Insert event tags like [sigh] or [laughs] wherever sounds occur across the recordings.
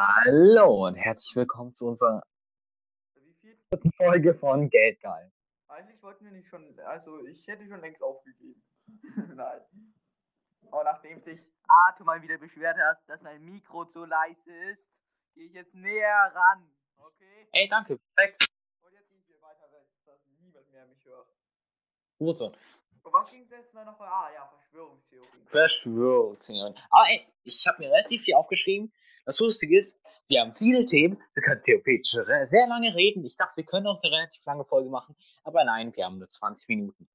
Hallo und herzlich willkommen zu unserer dritten Folge von Geldgeil. Eigentlich wollten wir nicht schon, also ich hätte schon längst aufgegeben. [laughs] Nein. Aber nachdem sich Arthur mal wieder beschwert hat, dass mein Mikro zu leise ist, gehe ich jetzt näher ran. Okay? Ey, danke, perfekt. Und jetzt gehen wir weiter weg, dass niemand mehr mich hört. Gut so. Und was ging letztes Mal noch? Ah ja, Verschwörungstheorien. Verschwörungstheorien. Aber ey, ich habe mir relativ viel aufgeschrieben. Das Lustige ist, wir haben viele Themen. Wir können theoretisch re- sehr lange reden. Ich dachte, wir können auch eine relativ lange Folge machen. Aber nein, wir haben nur 20 Minuten.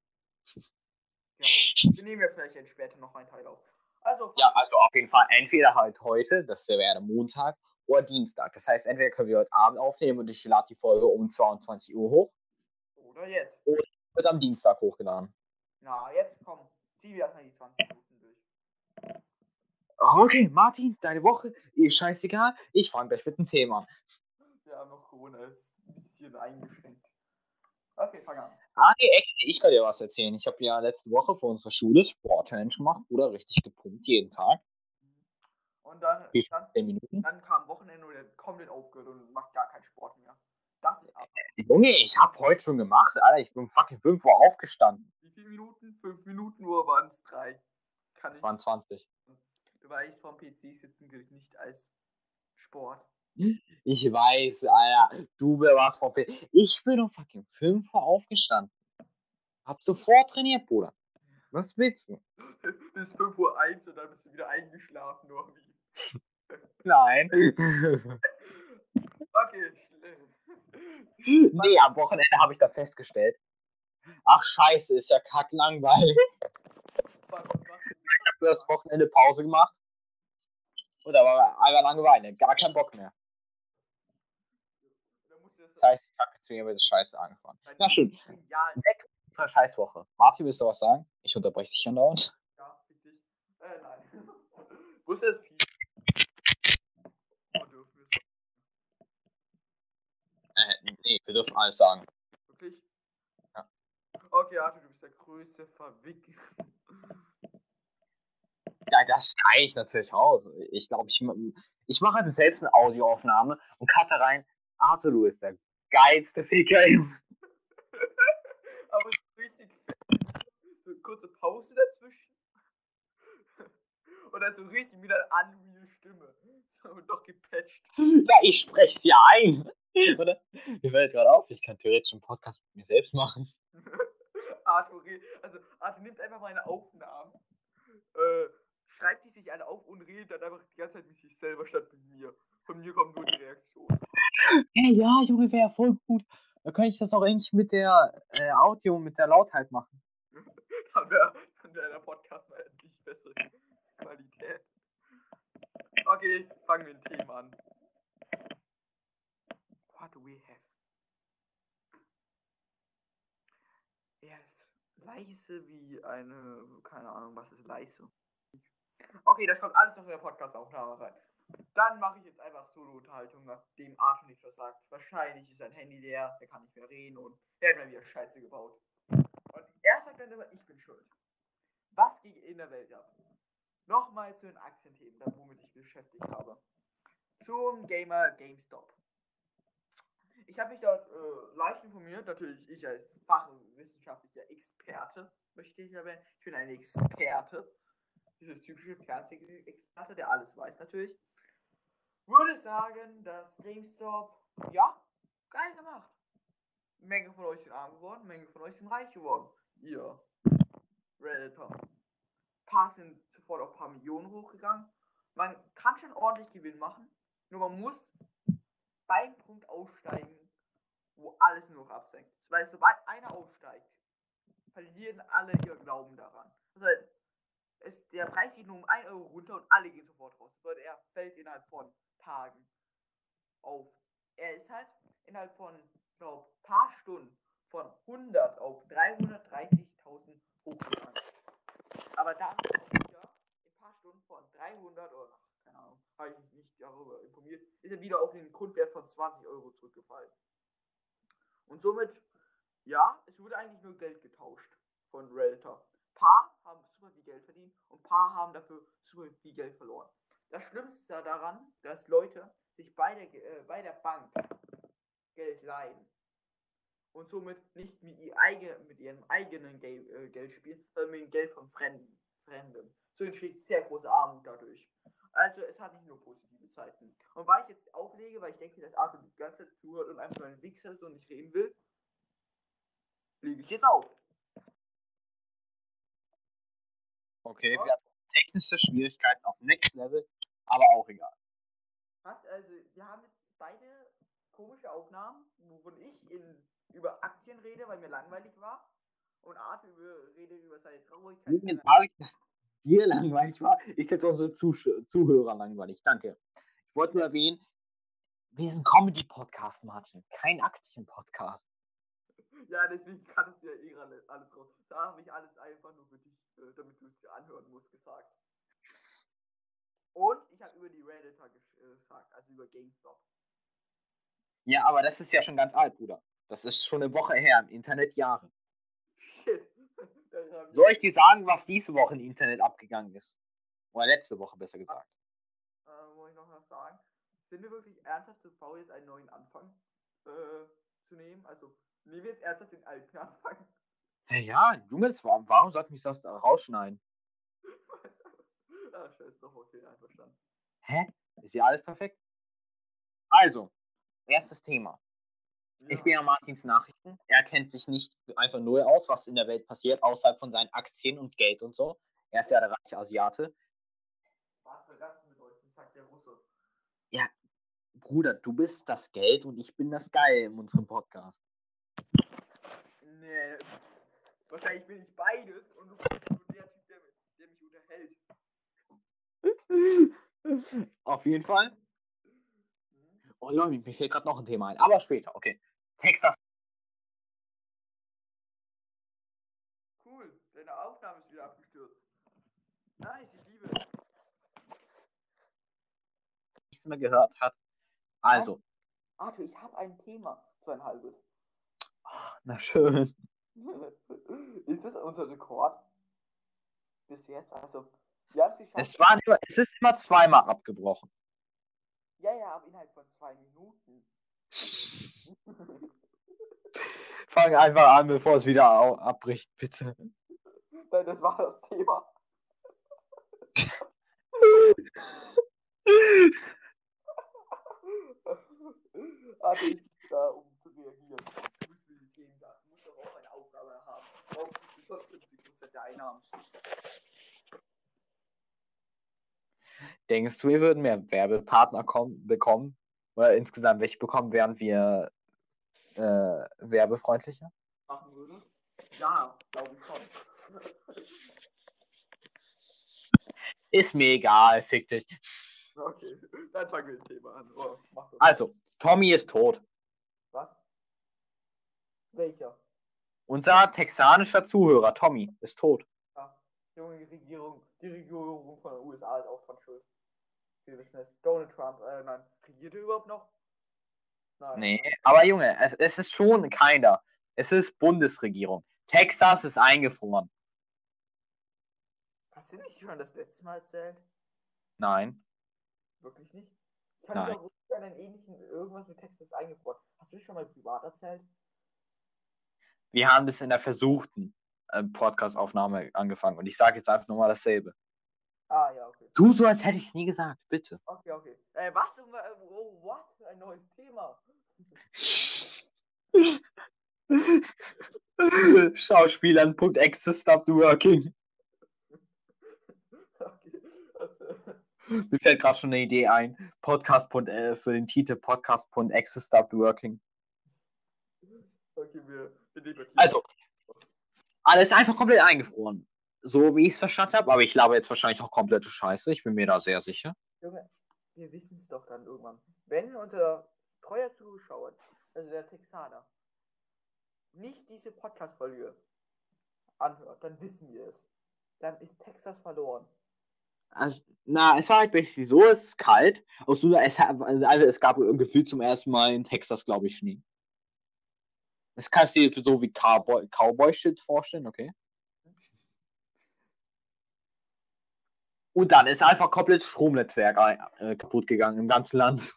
Wir nehmen ja vielleicht später noch einen Teil auf. Also, Ja, also auf jeden Fall entweder halt heute, das wäre Montag, oder Dienstag. Das heißt, entweder können wir heute Abend aufnehmen und ich lade die Folge um 22 Uhr hoch, oder jetzt. wird am Dienstag hochgeladen. Na, jetzt komm. Zieh erstmal die 20 Minuten durch. Okay, Martin, deine Woche ist scheißegal. Ich fange gleich mit dem Thema an. Haben noch Corona, ist ein bisschen eingeschränkt. Okay, fang an. Ah, nee, echt, ich kann dir was erzählen. Ich habe ja letzte Woche vor unserer Schule Sport-Challenge gemacht, oder richtig gepumpt, jeden Tag. Und dann, dann, 10 Minuten. dann kam Wochenende und er komplett aufgehört und macht gar keinen Sport mehr. Das ist ab. Junge, ich habe heute schon gemacht, Alter. Ich bin fucking 5 Uhr aufgestanden. Wie viele Minuten? Fünf Minuten nur waren es drei. Kann Das ich. waren 20. Du weißt, vom PC sitzen gilt nicht als Sport. Ich weiß, Alter. Du warst vor Ich bin um fucking 5 Uhr aufgestanden. Hab sofort trainiert, Bruder. Was willst du? [laughs] Bis 5 Uhr 1 und dann bist du wieder eingeschlafen, nur wie. [laughs] Nein. [laughs] Okay, schlimm. nee, am Wochenende habe ich da festgestellt. Ach, scheiße, ist ja kacklangweilig. Das Wochenende Pause gemacht. Und da war einfach Langeweile. Gar kein Bock mehr. Das heißt, ich habe jetzt wieder mit der Scheiße angefangen. Na schön. Ja, Weg unserer Scheißwoche. Martin, willst du was sagen? Ich unterbreche dich andauernd. ja, dich. Äh, nein. [laughs] Wo ist das Pi? Oh, Äh, nee, wir dürfen alles sagen. Wirklich? Ja. Okay, Arthur, du bist der größte Verwickler. [laughs] Ja, das schneide ich natürlich raus. Ich glaube, ich, ich mache einfach selbst eine Audioaufnahme und cutte rein. Arthur, du bist der geilste Ficker. Junge. [laughs] Aber so richtig. So eine kurze Pause dazwischen. Und dann so richtig wieder eine unreal Stimme. So doch gepatcht. Ja, ich spreche es ja ein. Oder? Mir fällt gerade auf, ich kann theoretisch einen Podcast mit mir selbst machen. [laughs] Arthur, also Arthur nimmt einfach meine Aufnahmen, äh, schreibt die sich alle auf und redet dann einfach die ganze Zeit mit sich selber statt mit mir. Von mir kommt nur die Reaktion. Hey, ja, Junge, wäre voll gut. Da könnte ich das auch eigentlich mit der äh, Audio, mit der Lautheit machen. [laughs] Dann wäre wär der Podcast mal endlich bessere Qualität. Okay, fangen wir ein Thema an. What do we have? Er ist leise wie eine, keine Ahnung, was ist leise? Okay, das kommt alles noch in der Podcast-Aufnahme rein. Dann mache ich jetzt einfach Solo-Unterhaltung, nachdem Arthur nicht was sagt. Wahrscheinlich ist sein Handy leer, der kann nicht mehr reden und der hat mir wieder Scheiße gebaut. Und er sagt dann immer, ich bin schuld. Was ging in der Welt ab? Nochmal zu den Aktienthemen, womit ich beschäftigt habe. Zum Gamer GameStop. Ich habe mich dort äh, leicht informiert, natürlich ich als fachwissenschaftlicher Experte, möchte ich erwähnen. Ich bin ein Experte. Dieses typische Fernsehexperte, der alles weiß natürlich. Würde sagen, dass GameStop, ja, geil gemacht. Menge von euch sind arm geworden, Menge von euch sind reich geworden. Ihr Redditor. Paar sind sofort auf ein paar Millionen hochgegangen. Man kann schon ordentlich Gewinn machen, nur man muss beim Punkt aussteigen, wo alles nur noch absenkt. Weil sobald einer aussteigt, verlieren alle ihr Glauben daran. Also es, der Preis geht nur um 1 Euro runter und alle gehen sofort raus. Weil er fällt innerhalb von Tagen auf. Er ist halt innerhalb von, glaube paar Stunden von 100 auf 330.000 hochgegangen. Aber dann wieder in ein paar Stunden von 300 oder keine Ahnung, habe ich mich nicht darüber informiert, ist er wieder auf den Grundwert von 20 Euro zurückgefallen. Und somit, ja, es wurde eigentlich nur Geld getauscht von Realtor. Paar haben super viel Geld verdient und paar haben dafür super viel Geld verloren. das Schlimmste daran, dass Leute sich bei der, äh, bei der Bank Geld leihen und somit nicht mit, ihr eigen, mit ihrem eigenen Geld, äh, Geld spielen, sondern mit dem Geld von Fremden. Fremden. So entsteht sehr große Armut dadurch. Also es hat nicht nur positive Zeiten. Und weil ich jetzt auflege, weil ich denke, dass Arthur die ganze Zeit zuhört und einfach nur ein Wichser ist und nicht reden will, lege ich jetzt auf. Okay, wir hatten technische Schwierigkeiten auf Next Level, aber auch egal. Was? Also, wir haben jetzt beide komische Aufnahmen, wovon ich in, über Aktien rede, weil mir langweilig war. Und Arthur über, redet über seine Traurigkeit. Mir ich, dass dir langweilig war, ist jetzt unsere Zusch Zuhörer langweilig. Danke. Ich wollte nur erwähnen, wir sind Comedy-Podcast, Martin, kein Aktien-Podcast. Ja, deswegen kann es ja eh alle- alles raus. Da habe ich alles einfach nur für dich, äh, damit du es dir anhören musst, gesagt. Und ich habe über die Redditor äh, gesagt, also über GameStop. Ja, aber das ist ja schon ganz alt, Bruder. Das ist schon eine Woche her im Internet, Jahre. Shit. [laughs] Soll ich dir sagen, was diese Woche im Internet abgegangen ist? Oder letzte Woche, besser gesagt. äh, muss ich noch was sagen? Sind wir wirklich ernsthaft zu faul, jetzt einen neuen Anfang äh, zu nehmen? Also, nehmen wir jetzt ernsthaft den alten [laughs] Anfang? Ja, ja, Junge, das war- warum sollte mich das da rausschneiden? ah, scheiß doch, okay, einverstanden. Hä? Ist hier alles perfekt? Also, erstes Thema. Ich bin ja Martins Nachrichten. Er kennt sich nicht einfach null aus, was in der Welt passiert, außerhalb von seinen Aktien und Geld und so. Er ist ja der reiche Asiate. Was soll das bedeuten, sagt der Russe. Bruder, du bist das Geld und ich bin das Geil in unserem Podcast. Nee, wahrscheinlich bin ich beides und du bist nur der Typ, der, der mich unterhält. [laughs] Auf jeden Fall. Hm? Oh Leute, mir fällt gerade noch ein Thema ein, aber später, okay. Texas. Cool, deine Aufnahme ist wieder abgestürzt. Nice, ich liebe es. nichts mehr gehört hat. Also, Arthur, ich habe ein Thema. So ein halbes. Na schön. [laughs] ist das unser Rekord? Bis jetzt? Also, wir haben es geschafft. Es, war nur, es ist immer zweimal abgebrochen. Ja, ja, aber innerhalb von zwei Minuten. [laughs] Fang einfach an, bevor es wieder abbricht, bitte. Nein, das war das Thema. [laughs] Arthur, ich da, um zu reagieren. Du musst mir die Themen sagen. Du musst doch auch eine Aufgabe kriegst du sonst 50% der Einnahmen? Denkst du, wir würden mehr Werbepartner kommen, bekommen? Oder insgesamt welche bekommen, wären wir äh, werbefreundlicher? Machen würde? Ja, glaube ich schon. Ist mir egal, fick dich. Okay, dann fangen wir das Thema an. Oh. Also, Tommy ist tot. Was? Welcher? Unser texanischer Zuhörer, Tommy, ist tot. Ja, junge Regierung, die Regierung von den USA ist auch dran schuld. Wir wissen es. Donald Trump, äh, nein. Regiert er überhaupt noch? Nein. Nee, aber Junge, es, es ist schon keiner. Es ist Bundesregierung. Texas ist eingefroren. Hast du nicht schon das letzte Mal erzählt? Nein. Wirklich nicht? Ich kann Nein. mich auch wirklich an einen ähnlichen, irgendwas mit Texas eingefroren. Hast du das schon mal privat erzählt? Wir haben das in der versuchten äh, Podcast-Aufnahme angefangen und ich sage jetzt einfach nochmal dasselbe. Ah, ja, okay. Du so, als hätte ich es nie gesagt, bitte. Okay, okay. Äh, was? Äh, Oh, what? Ein neues Thema. [laughs] Schauspielern.exe stopped working. Mir fällt gerade schon eine Idee ein. Podcast. Äh, für den Titel Podcast.exe stopped working. okay, wir. Also, alles einfach komplett eingefroren. So wie ich es verstanden habe, aber ich glaube jetzt wahrscheinlich auch komplette Scheiße. Ich bin mir da sehr sicher. Junge, wir wissen es doch dann irgendwann. Wenn unser treuer Zuschauer, also der Texaner, nicht diese Podcast-Folge anhört, dann wissen wir es. Dann ist Texas verloren. Also, na, es war halt basically so, es ist kalt. Aus so, es, also, es gab gefühlt zum ersten Mal in Texas, glaube ich, Schnee. Das kannst du dir so wie Cowboy, Cowboy-Shit vorstellen, okay? Und dann ist einfach komplett Stromnetzwerk äh, kaputt gegangen im ganzen Land.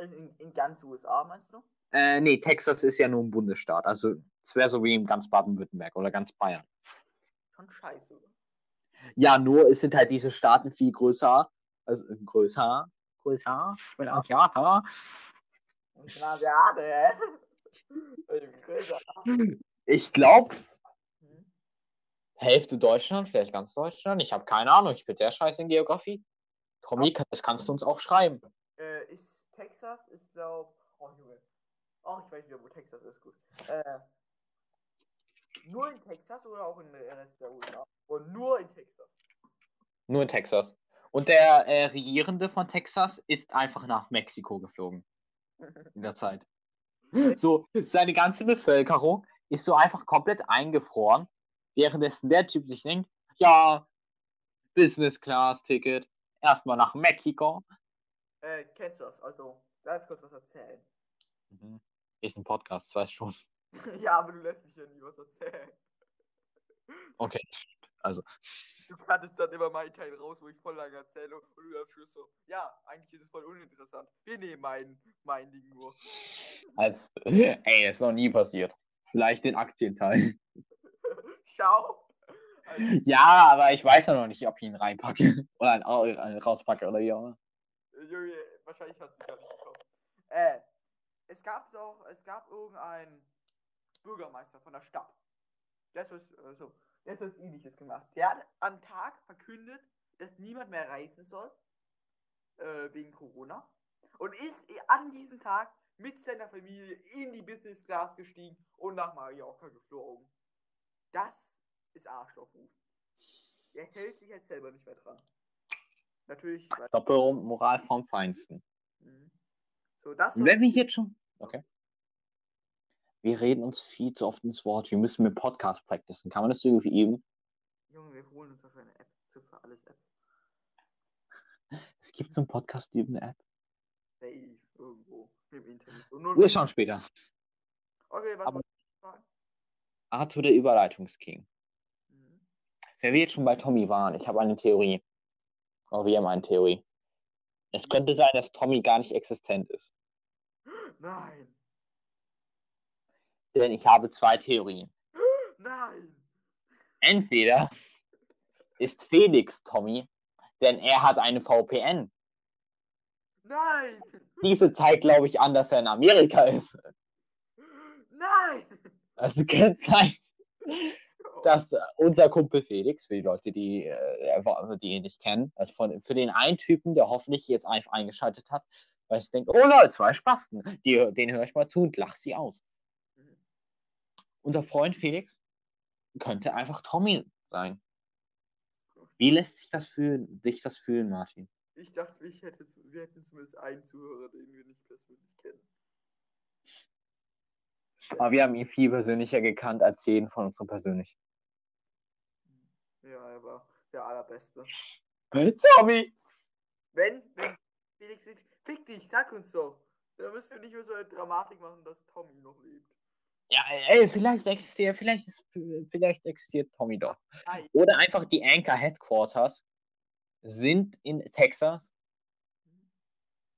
In, in, ganz USA, meinst du? Äh, nee, Texas ist ja nur ein Bundesstaat. Also es wäre so wie in ganz Baden-Württemberg oder ganz Bayern. Schon scheiße. Ja, nur es sind halt diese Staaten viel größer. Also äh, größer. Größer. Asiater. Na, ja, hä? Größer. Ich glaube, Hm? Hälfte Deutschland, vielleicht ganz Deutschland. Ich habe keine Ahnung. Ich bin sehr scheiße in Geografie. Tommy, das kannst du uns auch schreiben. Äh, ist Texas, ist glaub. Oh, Junge. Oh, ich weiß wieder, wo Texas ist, gut. Äh, nur in Texas oder auch in der Rest der USA? Und nur in Texas. Nur in Texas. Und der äh, Regierende von Texas ist einfach nach Mexiko geflogen [laughs] in der Zeit. [laughs] So, seine ganze Bevölkerung ist so einfach komplett eingefroren, währenddessen der Typ sich denkt, ja, Business Class Ticket, erstmal nach Mexiko. äh, kennst du das? Also, darf ich kurz was erzählen? Mhm. Ist ein Podcast, weißt schon. [laughs] ja, aber du lässt mich ja nie was erzählen. Okay. Also, Du kannst dann immer meinen Teil raus, wo ich voll lange erzähle und du am Schluss so, ja, eigentlich ist es voll uninteressant. Wir nehmen mein, mein Ding nur. als, [laughs] ey, das ist noch nie passiert. Vielleicht den Aktienteil. [laughs] Schau. Also, Ja, aber ich weiß ja noch nicht, ob ich ihn reinpacke. [laughs] Oder ein, Au- äh, rauspacke oder wie auch immer. Junge, wahrscheinlich hast du gar nicht bekommen. Äh, es gab doch, es gab irgendeinen Bürgermeister von der Stadt. Hat was, äh, so, der hat was ähnliches gemacht. Der hat am Tag verkündet, dass niemand mehr reisen soll, äh, wegen Corona. Und ist an diesem Tag mit seiner Familie in die Business Class gestiegen und nach Mallorca geflogen. Das ist Arschlochmove. Er hält sich jetzt selber nicht mehr dran. Natürlich, Doppelmoral vom Feinsten. Mhm. So, das wenn wir jetzt schon. Okay. Wir reden uns viel zu oft ins Wort. Wir müssen mit Podcast practicen. Kann man das irgendwie üben? Junge, wir holen uns dafür eine App. Für alles App. Es gibt so einen Podcast üben App. Safe. Irgendwo. Im Internet. Wir schauen später. Okay, was Aber-? Arthur der Überleitungsking. Mhm. Wenn wir jetzt schon bei Tommy waren, ich habe eine Theorie. Oh, wir haben eine Theorie. Es könnte sein, dass Tommy gar nicht existent ist. [gasps] Nein. Denn ich habe zwei Theorien. [gasps] Nein. Entweder ist Felix Tommy, denn er hat eine VPN. Nein. Diese zeigt, glaube ich, an, dass er in Amerika ist. [gasps] Nein. Also kann es sein, dass äh, unser Kumpel Felix, für die Leute, die, äh, die ihn nicht kennen, also von, für den einen Typen, der hoffentlich jetzt einfach eingeschaltet hat, weil ich denke, oh Leute, zwei Spasten, die, den höre ich mal zu und lach sie aus. Unser Freund Felix könnte einfach Tommy sein. Wie lässt sich das fühlen, sich das fühlen, Martin? Ich dachte, ich hätte, wir hätten zumindest einen Zuhörer, den wir nicht persönlich kennen. Aber wir haben ihn viel persönlicher gekannt als jeden von uns so persönlich. Ja, er war der allerbeste. Tommy! Wenn, wenn Felix ist, fick dich, sag uns doch. Da müssen wir nicht mehr so eine Dramatik machen, dass Tommy noch lebt. Ja, ey, vielleicht existiert, vielleicht, ist, vielleicht existiert Tommy doch. Nein. Oder einfach die Anchor Headquarters sind in Texas.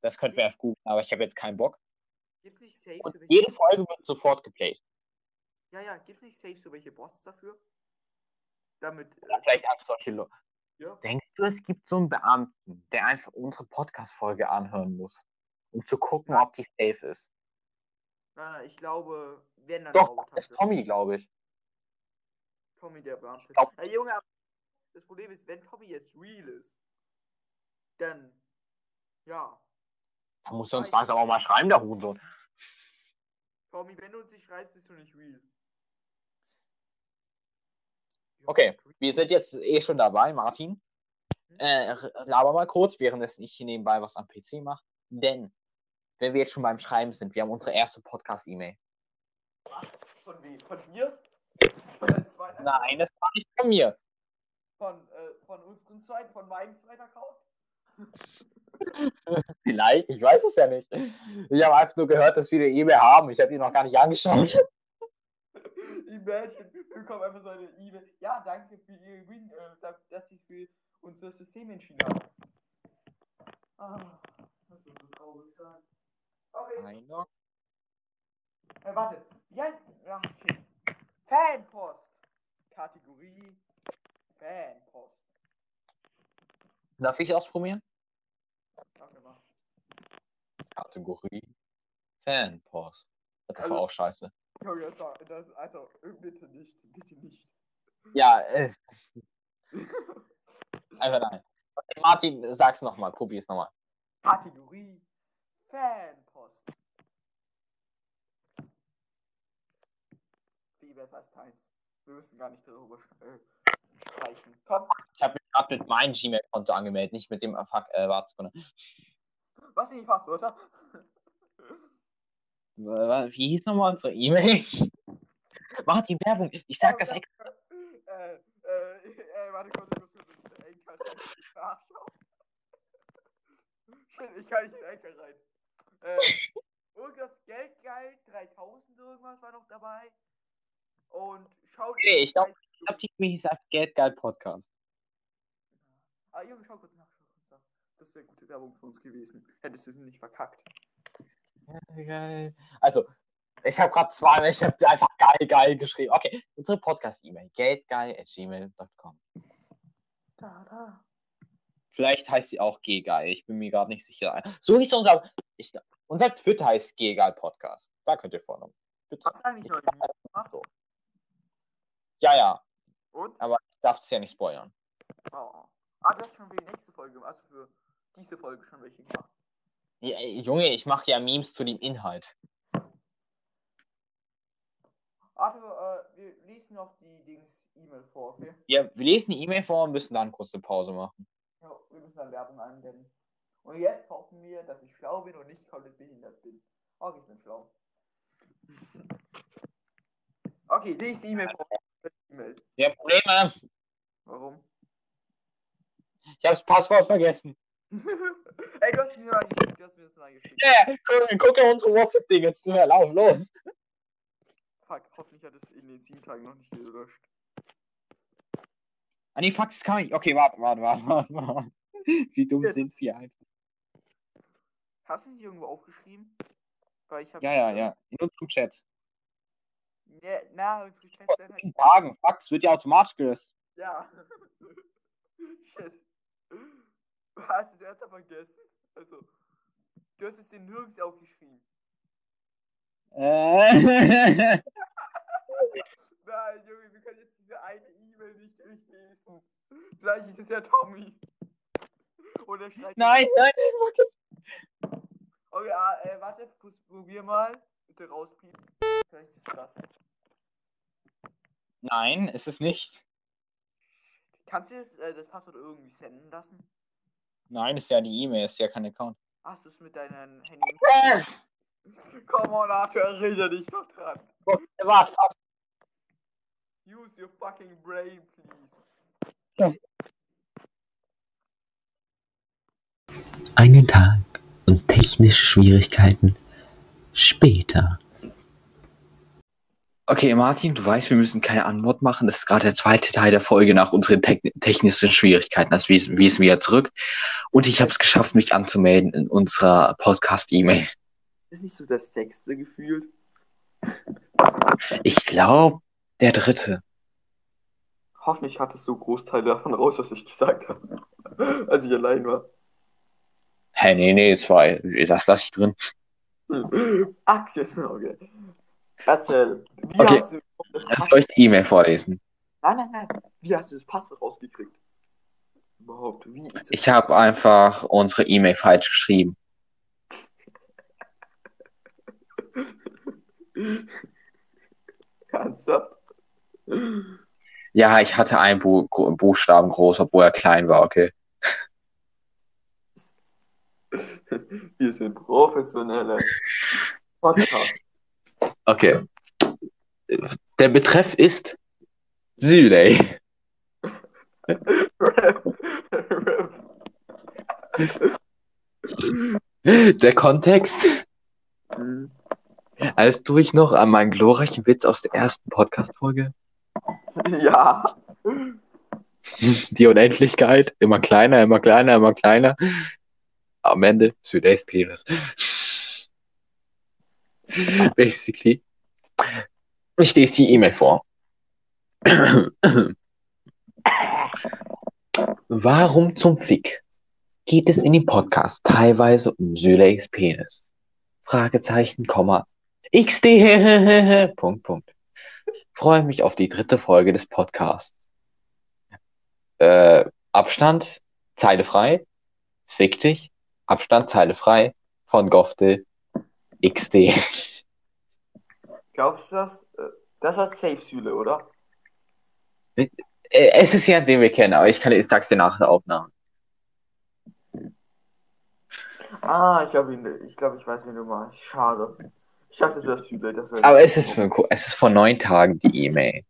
Das könnten wir auf googeln, aber ich habe jetzt keinen Bock. Gibt's nicht safe Und jede Folge wird sofort geplayt. Ja, ja, gibt's nicht safe so welche Bots dafür? Damit. Oder Äh, vielleicht einfach solche Leute. ja. Denkst du, es gibt so einen Beamten, der einfach unsere Podcast-Folge anhören muss, um zu gucken, ob die safe ist? Nein, ich glaube, wenn dann Doch, das ist. Tommy, glaube ich. Tommy der glaub- Ja, Junge, das Problem ist, wenn Tommy jetzt real ist, dann. Ja. Da muss er uns langsam auch mal schreiben, der Hurensohn. Tommy, wenn du uns nicht schreibst, bist du nicht real. Okay, wir sind jetzt eh schon dabei, Martin. Äh, r- laber mal kurz, währenddessen ich hier nebenbei was am PC mache. Denn, wenn wir jetzt schon beim Schreiben sind, wir haben unsere erste Podcast-E-Mail. Was? Von wem? Von dir? Von deinem zweiten Nein, das war nicht von mir. Von, äh, von unserem zweiten, von meinem zweiten Account? [laughs] Vielleicht, ich weiß es ja nicht. Ich habe einfach nur gehört, dass wir eine E-Mail haben. Ich habe die noch gar nicht angeschaut. [laughs] Imagine. bekommen einfach so eine E-Mail. Ja, danke für Ihr Gewinn, äh, da- dass Sie für unser System entschieden haben. Ah, das wird so traurig sein. Okay. Einer. Äh, warte. Wie heißt. Ach, shit. Fanpost. Kategorie Fanpost. Darf ich ausprobieren? Warte mal. Kategorie Fanpost. Das Also- war auch scheiße. Junge, das, das, also, äh, bitte nicht. Bitte nicht. Ja, äh, einfach nein. Okay, Martin, sag's nochmal, probier's nochmal. Kategorie Fanpost. Besser als Teils. Wir müssen gar nicht darüber äh, [laughs] sprechen. Komm, Ich habe mich gerade mit meinem Gmail-Konto angemeldet, nicht mit dem äh, Fuck, äh, warte was sind die Passwörter? Wa- Wie hieß nochmal unsere E-Mail? Martin, Werbung, ich sag das extra. Äh, äh, äh, warte kurz, ich muss in den Anchor rein. Shit, ich kann nicht in den Anchor rein. Äh, irgendwas Geldgeil, 3000 irgendwas war noch dabei. Und schaut. Okay, ich glaub- Ich hab die das Geldgeil Podcast. Ah, Junge, schau kurz nach. Das wäre gute Werbung für uns gewesen. Hättest du sie nicht verkackt. Geil. Also, ich habe gerade zwei, ich habe einfach geil, geil geschrieben. Okay, unsere Podcast-E-Mail, geldgeil.gmail.com. Da, da. Vielleicht heißt sie auch G-Geil, ich bin mir gerade nicht sicher. So hieß unser, ich, unser Twitter heißt G-Geil Podcast. Da könnt ihr folgen. Hast du eigentlich gemacht? So. Ja, ja, Und? aber ich darf es ja nicht spoilern. Oh. Ah, das ist schon für die nächste Folge, also für diese Folge schon welche gemacht. Ja, Junge, ich mache ja Memes zu dem Inhalt. Arthur, äh, wir lesen noch die Dings E-Mail vor, okay? Ja, wir lesen die E-Mail vor und müssen dann kurz eine Pause machen. Ja, wir müssen dann Werbung einblenden. Und jetzt hoffen wir, dass ich schlau bin und nicht komplett behindert bin. Okay, ich bin schlau. Okay, die E-Mail vor. E-Mail. Ja, Probleme. Warum? Ich habe das Passwort vergessen. [laughs] Ey, du hast mir mal geschickt, du hast mir das mal geschickt. Ja, guck, guck ja unsere WhatsApp-Ding jetzt. Schnell, Lauf, los. [laughs] Fuck, hoffentlich hat es in den sieben Tagen noch nicht gelöscht. Ah, nee, fuck, das kann ich. Okay, warte, warte, warte, warte, warte. Wie dumm Jetzt. sind wir einfach. Hast du nicht irgendwo aufgeschrieben? Weil ich hab Ja, ja, ja. In unserem Chat. Ja, na, unsere Chats werden halt. Tagen, es wird ja automatisch gelöst. Ja. [laughs] Shit. Hast du es ernsthaft vergessen? Also, du hast es dir nirgends aufgeschrieben. Äh. [laughs] Nein, Junge, wir können jetzt diese eine E-Mail nicht durchlesen. Vielleicht ist es ja Tommy. Oder schreibt. nein, nein, es. Okay, ah, äh, warte, probier mal. Bitte rauspiepen. Vielleicht ist das. Nein, ist es nicht. Kannst du das, äh, das Passwort irgendwie senden lassen? Nein, ist ja die E-Mail, ist ja kein Account. Hast du es mit deinem Handy? [laughs] Komm on, Arthur, erinnere dich noch dran. Warte, warte. Use your fucking brain, please. Einen Tag und technische Schwierigkeiten später. Okay, Martin, du weißt, wir müssen keine Antwort machen. Das ist gerade der zweite Teil der Folge nach unseren te technischen Schwierigkeiten. Also wir, wir wieder zurück. Und ich habe es geschafft, mich anzumelden in unserer Podcast-E-Mail. Ist nicht so das sechste gefühlt? Ich glaube, der dritte. Hoffentlich hattest du Großteil davon raus, was ich gesagt habe. [laughs] Als ich allein war. Hä, nee, nee, zwei. Das lasse ich drin. [laughs] Aktien, okay. Erzähl. Wie Okay. hast du das Soll Passwort... ich die E-Mail vorlesen? Nein, nein, nein. Wie hast du das Passwort rausgekriegt? Überhaupt, wie ist es? Ich habe einfach unsere E-Mail falsch geschrieben. Ernsthaft? Ja, ich hatte einen Bu Buchstaben groß, obwohl er klein war, okay. Wir sind professionelle Podcast. Okay. Der Betreff ist Süley. Der Kontext, als du dich noch an meinen glorreichen Witz aus der ersten Podcast-Folge? Ja. Die Unendlichkeit, immer kleiner, immer kleiner, immer kleiner. Am Ende Südace Penis. [laughs] Basically. Ich lese die E-Mail vor. Warum zum Fick geht es in dem Podcast teilweise um Süleys Penis? Fragezeichen, Komma, XD, [laughs] Punkt, Punkt. Freue mich auf die dritte Folge des Podcasts. Äh, Abstand, Zeile frei, fick dich, Abstand, Zeile frei, von Gofte, XD. Glaubst du das? Äh, Das hat Safe Süle, oder? Äh, Es ist ja, den wir kennen, aber ich kann, ich sag's dir nach der Aufnahme. Ah, ich glaube, ich, glaub, ich weiß, wen du meinst. Schade. Ich dachte, Süle. Das wär Aber es ist, für, es ist vor neun Tagen die E-Mail.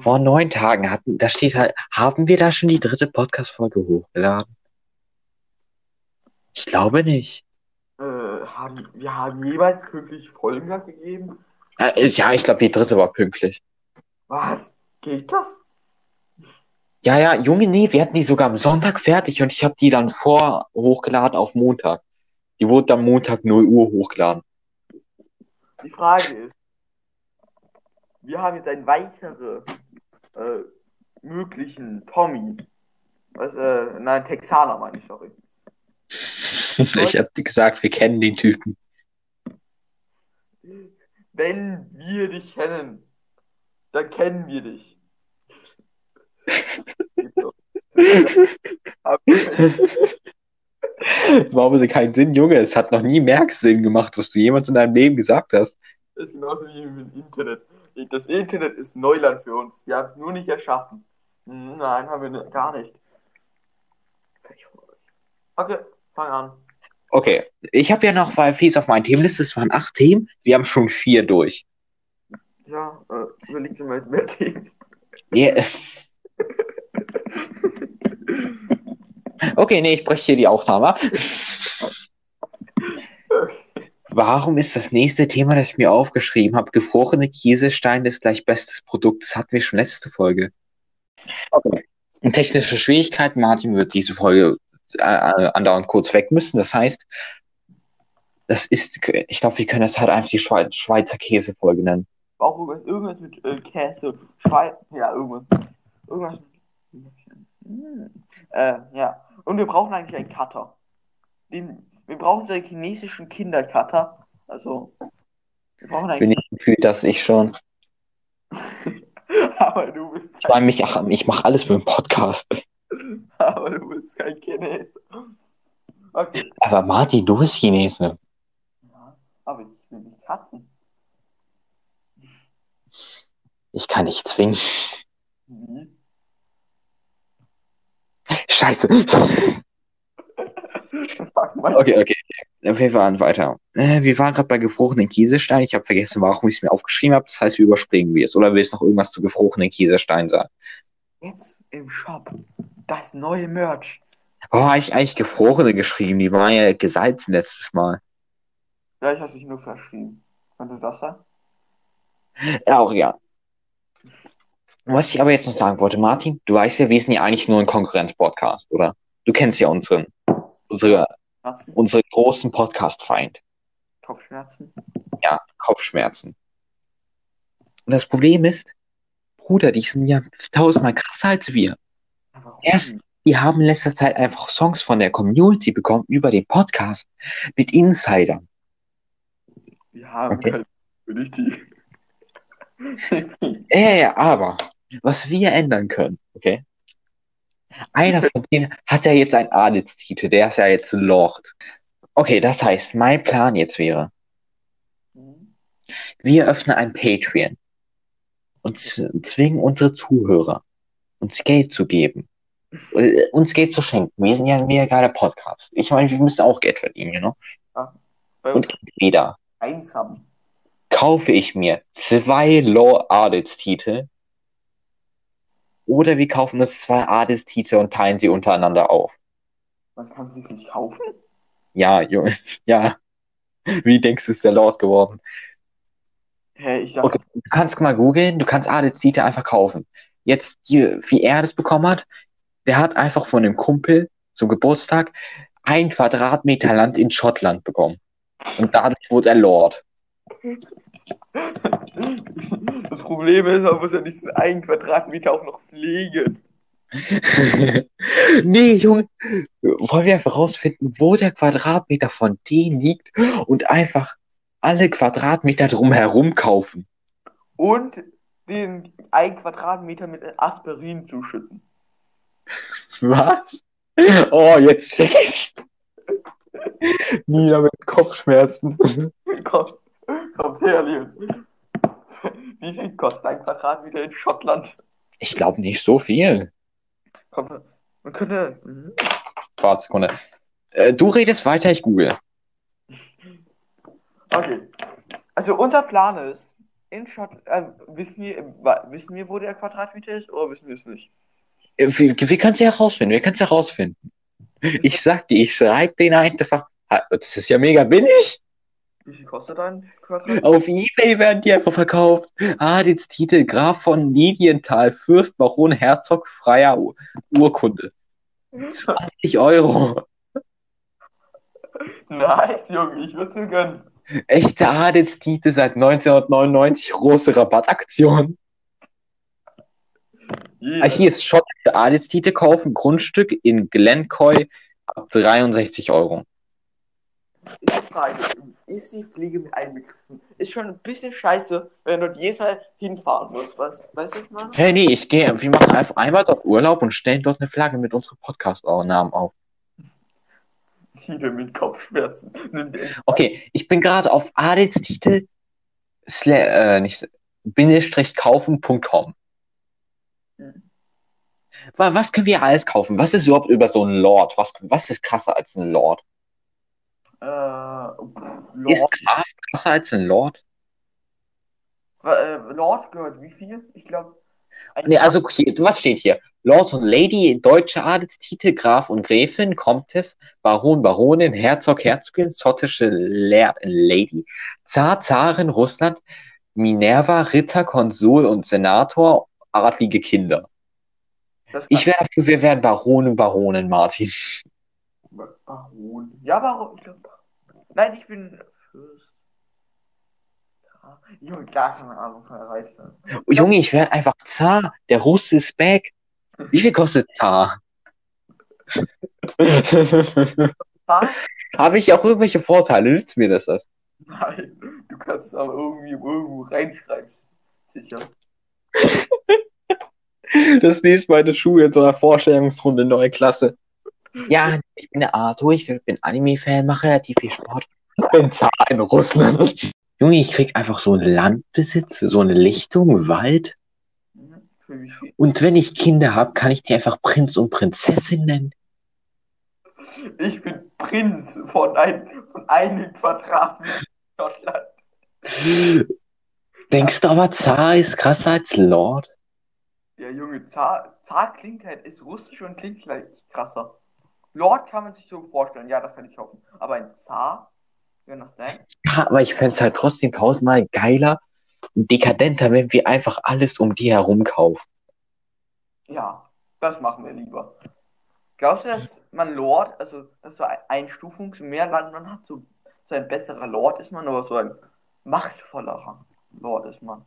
Vor neun Tagen hatten, da steht halt, haben wir da schon die dritte Podcast-Folge hochgeladen? Ich glaube nicht. Haben, wir haben jeweils pünktlich Folgen gegeben. Äh, ja, ich glaube, die dritte war pünktlich. Was? Geht das? Ja, ja, Junge, nee, wir hatten die sogar am Sonntag fertig und ich habe die dann vor hochgeladen auf Montag. Die wurde dann Montag 0 Uhr hochgeladen. Die Frage ist, wir haben jetzt einen weiteren äh, möglichen Tommy. Was, äh, nein, Texaner meine ich, sorry. [laughs] Ich habe gesagt, wir kennen den Typen. Wenn wir dich kennen, dann kennen wir dich. [laughs] Warum ist keinen Sinn, Junge? Es hat noch nie Merksinn gemacht, was du jemals in deinem Leben gesagt hast. Das ist genauso wie mit dem Internet. Das Internet ist Neuland für uns. Wir haben es nur nicht erschaffen. Nein, haben wir gar nicht. Okay, fang an. Okay, ich habe ja noch bei Fies auf meiner Themenliste, es waren acht Themen, wir haben schon vier durch. Ja, äh, überleg dir mal mehr Themen. Yeah. Okay, nee, ich breche hier die Aufnahme ab. Warum ist das nächste Thema, das ich mir aufgeschrieben habe, gefrorene Kieselsteine ist gleich bestes Produkt? Das hatten wir schon letzte Folge. Okay. Und technische Schwierigkeiten, Martin wird diese Folge äh, äh, andauernd kurz weg müssen. Das heißt, das ist, ich glaube, wir können das halt einfach die Schwe Schweizer Käsefolge nennen. Auch irgendwas, irgendwas mit äh, Käse, Schwein, ja, irgendwas. Irgendwas mit. Hm. Äh, ja. Und wir brauchen eigentlich einen Cutter. Den, wir brauchen so einen chinesischen Kindercutter. Also, wir brauchen Bin einen. ich gefühlt, dass ich schon. [laughs] aber du bist Ich meine, mich, ach, ich mache alles für den Podcast. [laughs] aber du bist kein Chines. Okay. Aber Martin, du bist Chinese. Ja, aber ich will nicht cutten. Ich kann dich zwingen. Wie? Scheiße. [laughs] Mal. Okay, okay. Wir waren weiter. Äh, wir waren gerade bei gefrorenen Kieselsteinen. Ich habe vergessen, warum ich es mir aufgeschrieben habe. Das heißt, wir überspringen wir es. Oder willst du noch irgendwas zu gefrorenen Kieselsteinen sagen? Jetzt im Shop. Das neue Merch. Warum habe ich eigentlich gefrorene geschrieben? Die waren ja gesalzen letztes Mal. Ja, ich habe dich nur verschrieben. Könnte das sein? Ja, auch ja. Was ich aber jetzt noch sagen wollte, Martin, du weißt ja, wir sind ja eigentlich nur ein Konkurrenz-Podcast, oder? Du kennst ja unseren, unsere, Schmerzen? unseren großen Podcast-Feind. Kopfschmerzen? Ja, Kopfschmerzen. Und das Problem ist, Bruder, die sind ja tausendmal krasser als wir. Warum? Erst- Die haben in letzter Zeit einfach Songs von der Community bekommen über den Podcast mit Insidern. Wir haben Okay. keine Community. [laughs] Ja, ja, ja, aber was wir ändern können, okay? Einer [laughs] von denen hat ja jetzt einen Adelstitel, der ist ja jetzt Lord. Okay, das heißt, mein Plan jetzt wäre, wir öffnen ein Patreon und zwingen unsere Zuhörer, uns Geld zu geben, äh, uns Geld zu schenken. Wir sind ja ein mega geiler Podcast. Ich meine, wir müssen auch Geld verdienen? Bei uns Und entweder eins haben. kaufe ich mir zwei Law-Adelstitel oder wir kaufen uns zwei Adelstitel und teilen sie untereinander auf. Man kann sie nicht kaufen. Ja, Junge, [laughs] ja. Wie denkst du, ist der Lord geworden? Hä, ich sag, Okay, du kannst mal googeln, du kannst Adelsdieter einfach kaufen. Jetzt, die, wie er das bekommen hat, der hat einfach von einem Kumpel zum Geburtstag ein Quadratmeter Land in Schottland bekommen. Und dadurch wurde er Lord. das Problem ist, man muss ja diesen einen Quadratmeter auch noch pflegen. [laughs] nee, Junge, wollen wir einfach rausfinden, wo der Quadratmeter von denen liegt und einfach alle Quadratmeter drumherum kaufen. Und den einen Quadratmeter mit Aspirin zuschütten. Was? Oh, jetzt check ich's. Nieder mit Kopfschmerzen. Kommt, kommt her, Leon. Wie viel kostet ein Quadratmeter in Schottland? Ich glaube nicht so viel. Kommt, man könnte. Mhm. Warte, Sekunde. Äh, du redest weiter, ich google. Okay. Also unser Plan ist, in Schottland, äh, wissen, wir, wa- wissen wir, wo der Quadratmeter ist, oder wissen wir es nicht? Äh, Wie, wie kannst du herausfinden? Wie kannst du herausfinden? Ich sag dir, ich schreibe den einfach. Ah, Das ist ja mega billig. Wie viel kostet ein Quadratmeter? Auf Ebay werden die einfach verkauft. Adelstitel, Graf von Lilienthal, Fürst, Baron, Herzog, freier Ur Urkunde. [laughs] 20 Euro. Nice, Junge, ich würde mir gönnen. Echte Adelstitel seit 1999, große Rabattaktion. Jeder. Ah, Hier ist schottische Adelstitel kaufen, Grundstück in Glencoy ab 63 Euro. Ich frage, ist die Pflege mit einbegriffen? Ist schon ein bisschen scheiße, wenn du jedes Mal hinfahren musst. Weißt, weißt du, was ich meine? Hey, nee, ich gehe, wir machen einfach einmal dort Urlaub und stellen dort eine Flagge mit unserem Podcast-Namen auf. Wieder mit Kopfschmerzen. Okay, ich bin gerade auf Adelstitel, äh, nicht, Bindestrich kaufen.com. Wa- Was können wir alles kaufen? Was ist überhaupt über so einen Lord? Was, was ist krasser als ein Lord? Äh, pff, Ist Lord, Graf krasser als ein Lord? äh, Lord gehört wie viel? Ich glaube. Nee, also was steht hier? Lord und Lady, deutsche Adelstitel, Graf und Gräfin, Comtesse, Baron, Baronin, Herzog, Herzogin, schottische Lady, Zar, Zarin, Russland, Minerva, Ritter, Konsul und Senator, adlige Kinder. Ich wäre dafür, wir wären Baronen, Baronin, Martin. Baron. Ja, Baron. Ich glaub, Nein, ich bin Fürst. Ja, Junge, gar keine Ahnung von der Reise. Junge, ich werde einfach Zar. Der Russ ist back. Wie viel kostet? Was? [laughs] Habe ich auch irgendwelche Vorteile? Nützt mir das das? Nein, du kannst es aber irgendwie irgendwo reinschreiben. Sicher. Das nächste Mal in der Schule in so einer Vorstellungsrunde neue Klasse. Ja, ich bin der Arthur, ich bin Anime-Fan, mache relativ viel Sport. Ich bin Zar in Russland. Junge, ich krieg einfach so einen Landbesitz, so eine Lichtung, Wald. Mhm. Für wie viel? Und wenn ich Kinder habe, kann ich die einfach Prinz und Prinzessin nennen. Ich bin Prinz von, ein, von einem Quadratmeter Schottland. Denkst du aber, Zar ist krasser als Lord? Der Junge Zar, Zar klingt halt, ist russisch und klingt gleich krasser. Lord kann man sich so vorstellen, ja, das kann ich hoffen. Aber ein Zar, wenn das denn? Ja, aber ich fänd's halt trotzdem tausendmal geiler dekadenter, wenn wir einfach alles um die herum kaufen. Ja, das machen wir lieber. Glaubst du, dass man Lord, also dass so ein Einstufung, so mehr Land man hat, so, so ein besserer Lord ist man, oder so ein machtvollerer Lord ist man?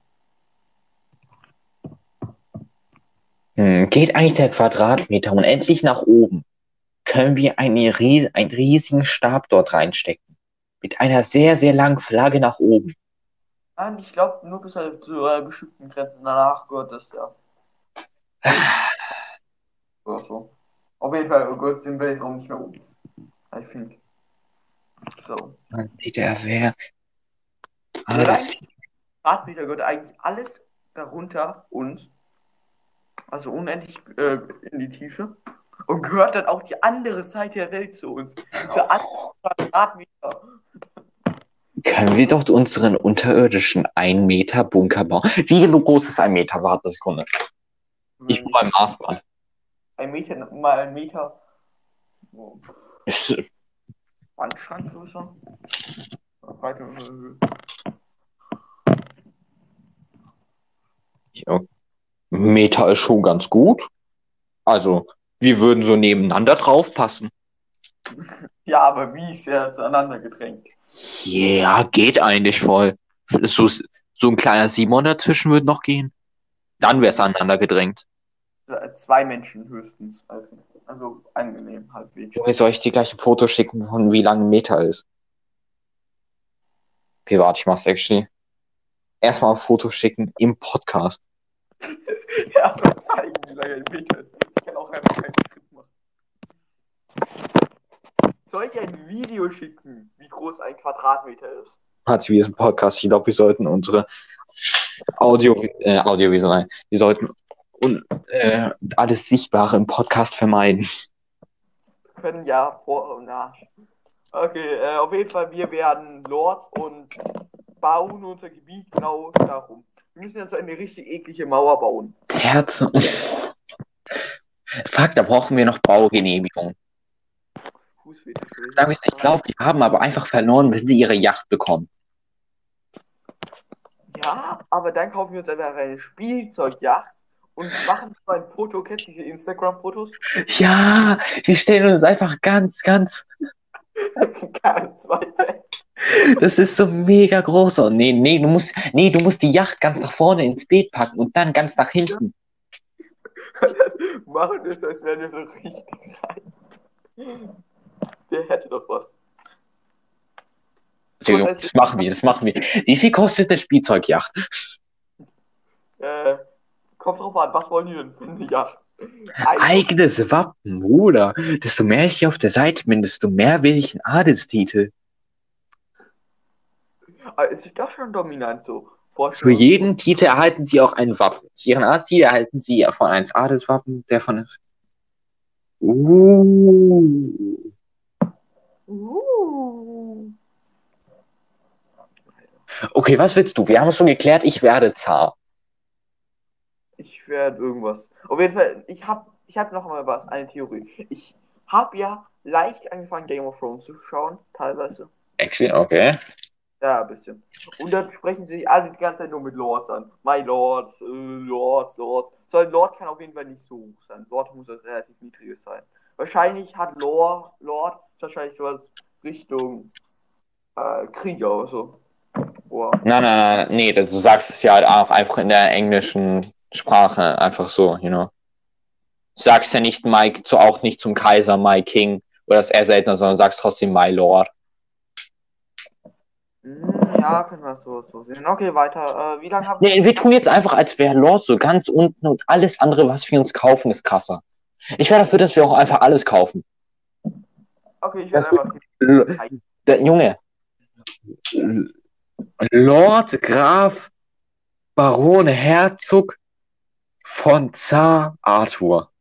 Hm, geht eigentlich der Quadratmeter unendlich nach oben? Können wir eine, einen riesigen Stab dort reinstecken? Mit einer sehr, sehr langen Flagge nach oben. Nein, ich glaube nur bis halt zu einer bestimmten Grenze danach gehört das ja. [sighs] Oder so. Auf jeden Fall gehört den Weltraum nicht mehr uns. I think. So. Dann sieht er, wer. Das, Radmeter gehört eigentlich alles darunter uns. Also unendlich äh, in die Tiefe. Und gehört dann auch die andere Seite der Welt zu uns. Diese andere Quadratmeter. Können wir dort unseren unterirdischen 1 Meter Bunker bauen? Wie groß ist ein Meter? Warte eine Sekunde. Ich muss beim Maßband. Ein Meter mal ein Meter. So. Ist, Wandschrank größer. Ja, Meta ist schon ganz gut. Also, wir würden so nebeneinander draufpassen. [laughs] Ja, aber wie ist ja zueinander gedrängt? Ja, geht eigentlich voll. So, so ein kleiner Simon dazwischen würde noch gehen. Dann wäre es aneinander gedrängt. Zwei Menschen höchstens. Also, also angenehm halbwegs. Junge, soll ich dir gleich ein Foto schicken, von wie lang ein Meter ist? Okay, warte, ich mach's actually. Erstmal ein Foto schicken im Podcast. [laughs] Erstmal zeigen, wie lange ein Meter ist. Ich kann auch einfach machen. Soll ich ein Video schicken, wie groß ein Quadratmeter ist? Hat wie ist ein Podcast. Ich glaube, wir sollten unsere Audio, äh, Audiovisual, wir sollten un, äh, alles Sichtbare im Podcast vermeiden. Wir können ja vor und nach. Okay, äh, auf jeden Fall, wir werden Lords und bauen unser Gebiet genau darum. Wir müssen jetzt eine richtig eklige Mauer bauen. Herzen. [laughs] Fuck, da brauchen wir noch Baugenehmigung. Fußfetisch. Sag ich, ich glaube, die haben aber einfach verloren, wenn sie ihre Yacht bekommen. Ja, aber dann kaufen wir uns einfach eine Spielzeugjacht und machen so ein Foto. Kennst du diese Instagram-Fotos? Ja, wir stellen uns einfach ganz, ganz. [laughs] Ganz weit weg. Das ist so mega groß. Oh, nee, nee, du musst, nee, du musst die Yacht ganz nach vorne ins Beet packen und dann ganz nach hinten. [laughs] Machen das, als wären wir so richtig rein. Der hätte doch was. Entschuldigung, das machen wir, das machen wir. Wie viel kostet eine Spielzeugjacht? Äh, kommt drauf an, was wollen die denn für eine Yacht? Eigenes Wappen, Bruder. Desto mehr ich hier auf der Seite bin, desto mehr will ich einen Adelstitel. Ah, Ist das schon dominant so? Für jeden Titel erhalten sie auch ein Wappen. Zu ihren Adelstitel erhalten sie von eins Adelswappen, der von. Uh. Uh. Okay, was willst du? Wir haben schon geklärt, ich werde Zar. Ich werde irgendwas. Auf jeden Fall, ich habe ich hab noch mal was, eine Theorie. Ich habe ja leicht angefangen, Game of Thrones zu schauen, teilweise. Actually, okay. Ja, ein bisschen. Und dann sprechen sie sich alle die ganze Zeit nur mit Lords an. My Lords, äh, Lords, Lords. So ein Lord kann auf jeden Fall nicht so hoch sein. Lord muss das relativ niedriges sein. Wahrscheinlich hat Lord, Lord wahrscheinlich sowas Richtung äh, Krieger oder so. Wow. Nein, nein, nein, nee, du sagst es ja halt auch einfach in der englischen Sprache, einfach so, you know. Du sagst ja nicht Mike, zu, auch nicht zum Kaiser, my King, oder das eher seltener, sondern sagst trotzdem my Lord. Hm, ja, können wir so, so sehen. Okay, weiter. Äh, wie lange haben Nee, wir tun jetzt einfach, als wäre Lord so ganz unten und alles andere, was wir uns kaufen, ist krasser. Ich wäre dafür, dass wir auch einfach alles kaufen. Okay, ich werde einfach. L der Junge. Lord, Graf, Baron, Herzog von Zar Arthur.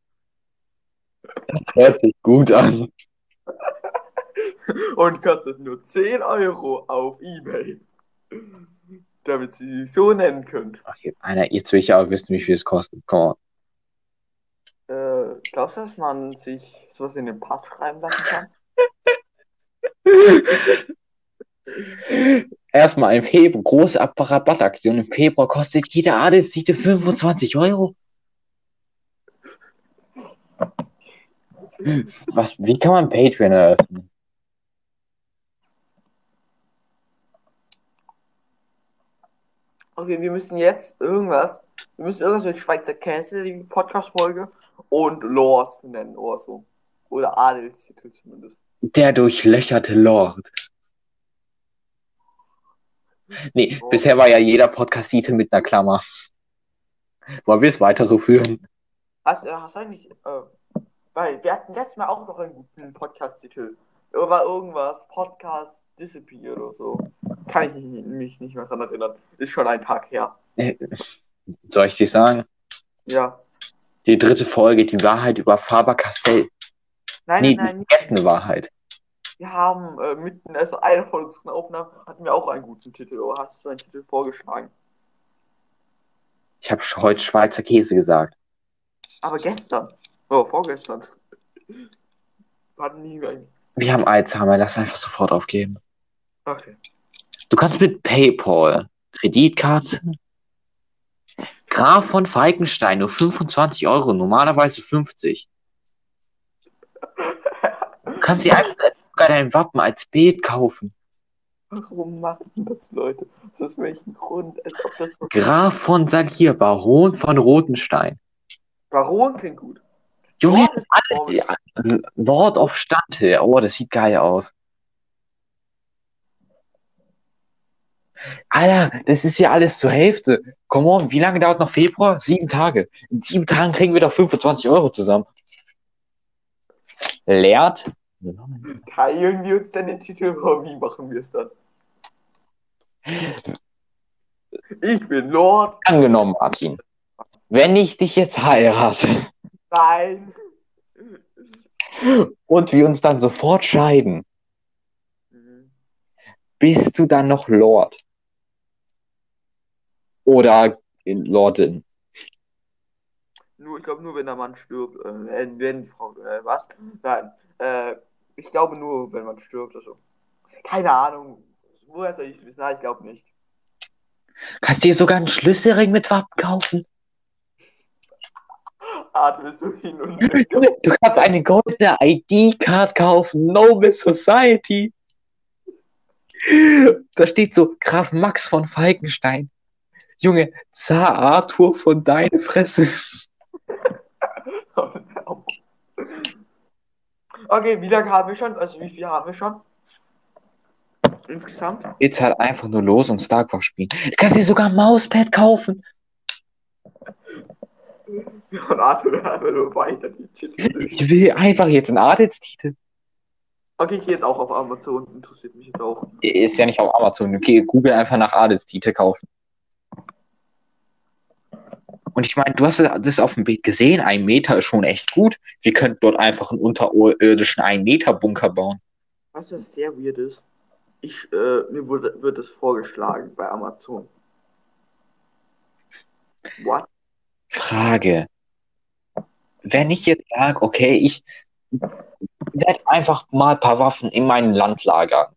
Das hört sich gut an. [laughs] Und kostet nur 10 Euro auf Ebay. Damit sie sich so nennen könnt. Okay, einer, jetzt will ich aber wissen, wie viel es kostet. Komm Äh, glaubst du, dass man sich sowas in den Pass schreiben lassen kann? Erstmal im Februar, große Rabattaktion. Im Februar kostet jeder Adelstitel 25 Euro. Was, wie kann man Patreon eröffnen? Okay, wir müssen jetzt irgendwas. Wir müssen irgendwas mit Schweizer Käse, die Podcast-Folge, und Lords nennen oder so. Oder Adelstitel zumindest. Der durchlöcherte Lord. Nee, Oh. bisher war ja jeder Podcast-Titel mit einer Klammer. Wollen wir es weiter so führen? Hast, äh, hast du eigentlich. Äh, weil wir hatten letztes Mal auch noch einen guten Podcast-Titel. War irgendwas, Podcast Disappear oder so. Kann ich mich, nicht mehr dran erinnern. Ist schon ein Tag her. Äh, Soll ich dir sagen? Ja. Die dritte Folge, die Wahrheit über Faber-Castell. Nein, Nee, nein, nein. die erste Wahrheit. Wir haben äh, mitten, also einer von unseren Aufnahmen hatten wir auch einen guten Titel. Oder hast du einen Titel vorgeschlagen? Ich habe heute Schweizer Käse gesagt. Aber gestern. Oh, vorgestern. Hatten einen. Wir haben Alzheimer, lass einfach sofort aufgeben. Okay. Du kannst mit PayPal, Kreditkarte, Graf von Falkenstein nur 25 Euro, normalerweise 50. Du kannst dir einfach sogar dein Wappen als Bild kaufen. Warum machen das Leute? Aus welchem Grund? So. Graf von Salier, Baron von Rotenstein. Baron klingt gut. Junge, alles, Lord of Stadthill. Oh, das sieht geil aus. Alter, das ist ja alles zur Hälfte. Come on, wie lange dauert noch Februar? Sieben Tage. In sieben Tagen kriegen wir doch 25 Euro zusammen. Leert. Teilen wir uns dann den Titel oder wie machen wir es dann? Ich bin Lord. Angenommen, Martin. Wenn ich dich jetzt heirate Nein. und wir uns dann sofort scheiden, Mhm. bist du dann noch Lord? Oder Lordin? Nur, ich glaube nur, wenn der Mann stirbt. Äh, wenn Frau. Äh, was? Nein. Äh, ich glaube nur, wenn man stirbt. Also. Keine Ahnung. Woher soll ich wissen? Nein, ich glaube nicht. Kannst dir sogar einen Schlüsselring mit Wappen kaufen? [laughs] Atme so hin und [laughs] Du kannst eine goldene ID-Card kaufen. Noble Society. Da steht so Graf Max von Falkenstein. Junge, Zar Arthur von deine Fresse. Okay, wie lange haben wir schon? Also wie viel haben wir schon? Insgesamt? Jetzt halt einfach nur los und StarCraft spielen. Du kannst dir sogar ein Mauspad kaufen. Ja, und Arthur einfach nur weiter die Titel. Ich will einfach jetzt einen Adelstitel. Okay, ich gehe jetzt auch auf Amazon. Interessiert mich jetzt auch. Ist ja nicht auf Amazon. Okay, Google einfach nach Adelstitel kaufen. Und ich meine, du hast das auf dem Bild gesehen. Ein Meter ist schon echt gut. Wir könnten dort einfach einen unterirdischen 1-Meter-Bunker bauen. Weißt du, was sehr weird ist? Ich, äh, mir wurde, wird es vorgeschlagen bei Amazon. What? Frage. Wenn ich jetzt sage, okay, ich werde einfach mal ein paar Waffen in mein Land lagern.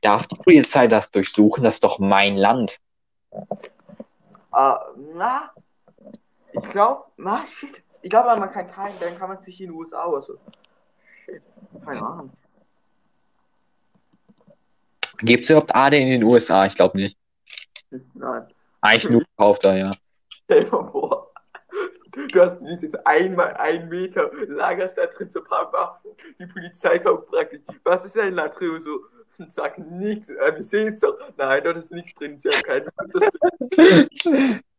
Darf die Polizei das durchsuchen? Das ist doch mein Land. Äh, na? Ich glaube, shit. Ich glaube, man kann keinen, dann kann man sich in den USA also. Shit. Keine Ahnung. Gibt es überhaupt Adel in den USA? Ich glaube nicht. Nein. Eigentlich nur gekauft da, ja. Stell dir mal vor. Du hast dieses einmal ein Meter, lagerst da drin so ein paar Waffen. Die Polizei kommt praktisch. Was ist denn da drin? So, und sagt nichts. Äh, wir sehen es doch. Nein, dort ist nichts drin. Sie haben keine [laughs]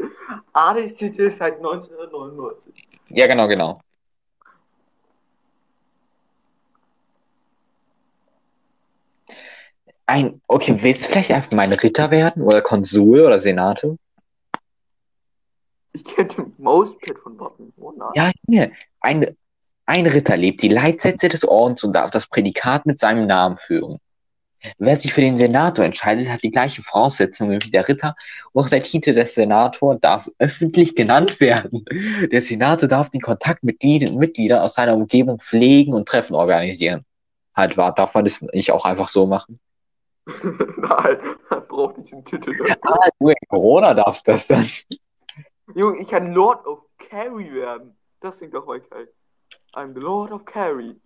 das Adelstitel seit 1999. Ja, genau, genau. Ein, okay, willst du vielleicht einfach mein Ritter werden? Oder Konsul oder Senator? Ich kenne den Mauspad von Wappen. Oh. Ja, hier. Ein, ein Ritter lebt die Leitsätze des Ordens und darf das Prädikat mit seinem Namen führen. Wer sich für den Senator entscheidet, hat die gleichen Voraussetzungen wie der Ritter. Auch der Titel des Senators darf öffentlich genannt werden. Der Senator darf den Kontakt mit Glied- Mitgliedern aus seiner Umgebung pflegen und Treffen organisieren. Halt, war, darf man das nicht auch einfach so machen? [laughs] nein, man braucht diesen Titel. Ah, nur in Corona darfst du das dann. Junge, ich kann Lord of Carry werden. Das klingt doch mal geil. I'm the Lord of Carry.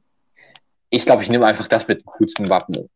Ich glaube, ich nehme einfach das mit dem coolsten Wappen.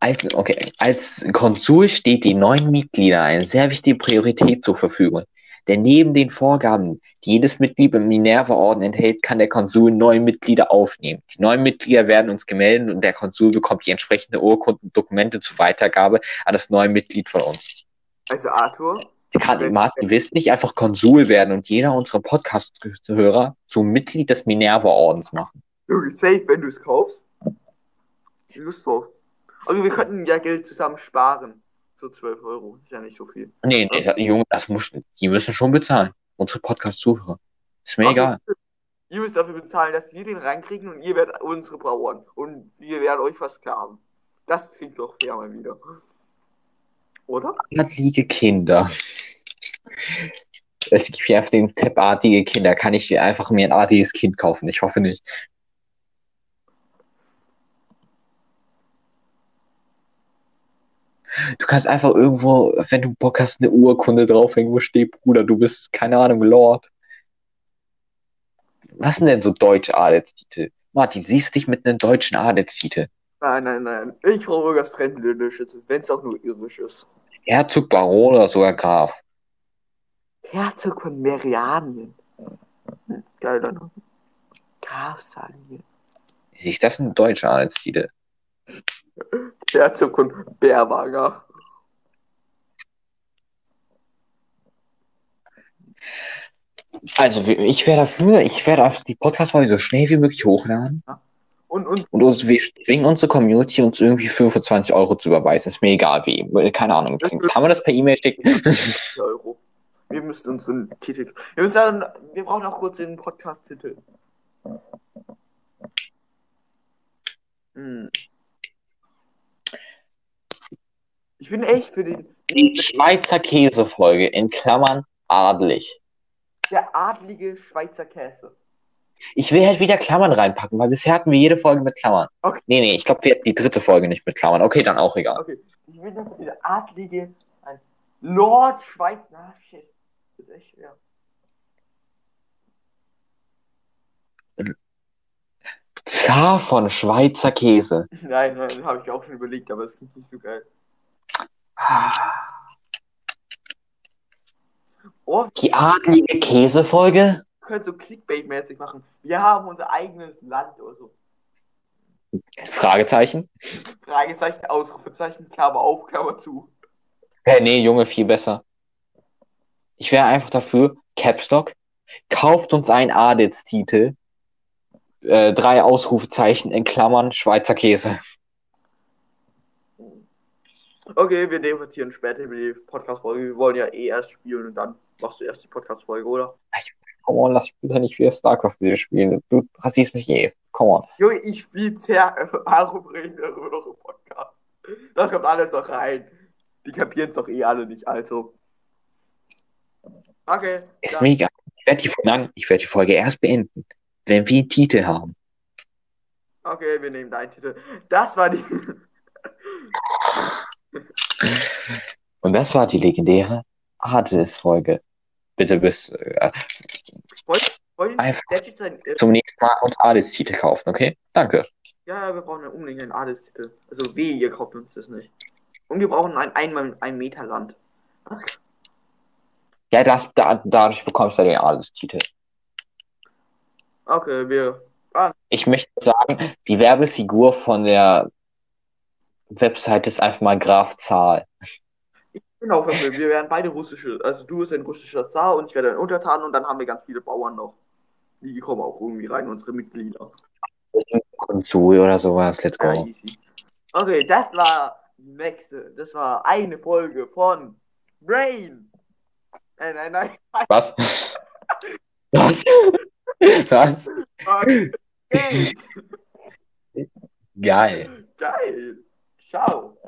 Als, okay, als Konsul steht die neuen Mitglieder eine sehr wichtige Priorität zur Verfügung. Denn neben den Vorgaben, die jedes Mitglied im Minerva-Orden enthält, kann der Konsul neue Mitglieder aufnehmen. Die neuen Mitglieder werden uns gemeldet und der Konsul bekommt die entsprechende Urkunden und Dokumente zur Weitergabe an das neue Mitglied von uns. Also Arthur, Kann Martin Wiss nicht einfach Konsul werden und jeder unserer Podcast-Hörer zum Mitglied des Minerva-Ordens machen? Junge, safe, wenn du es kaufst. Lust drauf. Okay, wir könnten ja Geld zusammen sparen. So 12 Euro. Ist ja nicht so viel. Nee, nee, das, Junge, das muss, die müssen schon bezahlen. Unsere Podcast-Zuhörer. Ist mir egal. Okay, Ihr müsst dafür bezahlen, dass wir den reinkriegen und ihr werdet unsere Bauern. Und wir werden euch versklaven. Das klingt doch fair mal wieder. Oder? Adlige Kinder. Es gibt hier auf den Tab artige Kinder. Kann ich mir einfach mir ein artiges Kind kaufen? Ich hoffe nicht. Du kannst einfach irgendwo, wenn du Bock hast, eine Urkunde draufhängen, wo steht, Bruder, du bist, keine Ahnung, Lord. Was sind denn so deutsche Adelstitel? Martin, siehst du dich mit einem deutschen Adelstitel? Nein, nein, nein. Ich brauche irgendwas Fremdländisches, wenn es auch nur irisch ist. Herzog, Baron oder sogar Graf? Herzog von Merianien. Hm, Geil, dann. Graf sagen wir. Ist das ein deutscher Adelstitel? Herzog von Bärwager. Also, ich wäre dafür, ich werde die Podcast-Folge so schnell wie möglich hochladen. Und, und Und uns, wir zwingen unsere Community, uns irgendwie 25 Euro zu überweisen. Ist mir egal wie. Keine Ahnung. Kann man das per E-Mail schicken? 50 Euro. Wir müssen uns so einen Titel. Wir, müssen sagen, wir brauchen auch kurz den Podcast-Titel. Hm. Ich bin echt für den. Die Schweizer Käsefolge in Klammern adlig. Der adlige Schweizer Käse. Ich will halt wieder Klammern reinpacken, weil bisher hatten wir jede Folge mit Klammern. Okay. Nee, nee, ich glaube, wir hatten die dritte Folge nicht mit Klammern. Okay, dann auch egal. Okay. Ich will noch dieser adlige. Ein Lord Schweiz. Na, shit. Das ist echt schwer. Zar von Schweizer Käse. Nein, nein, habe ich auch schon überlegt, aber es klingt nicht so geil. Oh, Die adlige Käsefolge? wir können so Clickbait-mäßig machen. Wir haben unser eigenes Land oder so. Fragezeichen. Fragezeichen, Ausrufezeichen, Klammer auf, Klammer zu. Hey, nee, Junge, viel besser. Ich wäre einfach dafür, Capstock, kauft uns einen Adelstitel, äh, drei Ausrufezeichen in Klammern, Schweizer Käse. Okay, wir debattieren später über die Podcast-Folge. Wir wollen ja eh erst spielen und dann machst du erst die Podcast-Folge, oder? Come on, lass mich bitte nicht wieder StarCraft wieder spielen. Du rasierst mich eh. Come on. Junge, ich spiele sehr Warum reden wir darüber noch im Podcast? Das kommt alles noch rein. Die kapieren es doch eh alle nicht, also. Okay. Ist dann- mir egal. Ich werde die, ich werd die Folge erst beenden, wenn wir einen Titel haben. Okay, wir nehmen deinen Titel. Das war die. [laughs] Und das war die legendäre Adelsfolge. Bitte bis äh, Wollen Einfach. der jetzt sein. Äh, zum nächsten Mal uns Adelstitel kaufen, okay? Danke. ja, wir brauchen einen unbedingt einen Adelstitel. Also weh, ihr kauft uns das nicht. Und wir brauchen ein einmal ein Meter Land. Was? Ja, das, da, dadurch bekommst du den Adelstitel. Okay, wir. Ich möchte sagen, die Werbefigur von der Website ist einfach mal Graf Zahl. Ich bin auch. Wir werden beide russische. Also du bist ein russischer Zar und ich werde ein Untertan und dann haben wir ganz viele Bauern noch. Die kommen auch irgendwie rein, unsere Mitglieder. Konsul oder sowas. Let's go. Okay, das war die nächste. Das war eine Folge von Brain. Nein, nein, nein. Was? [laughs] Was? Was? Okay. Geil. Geil. Tchau.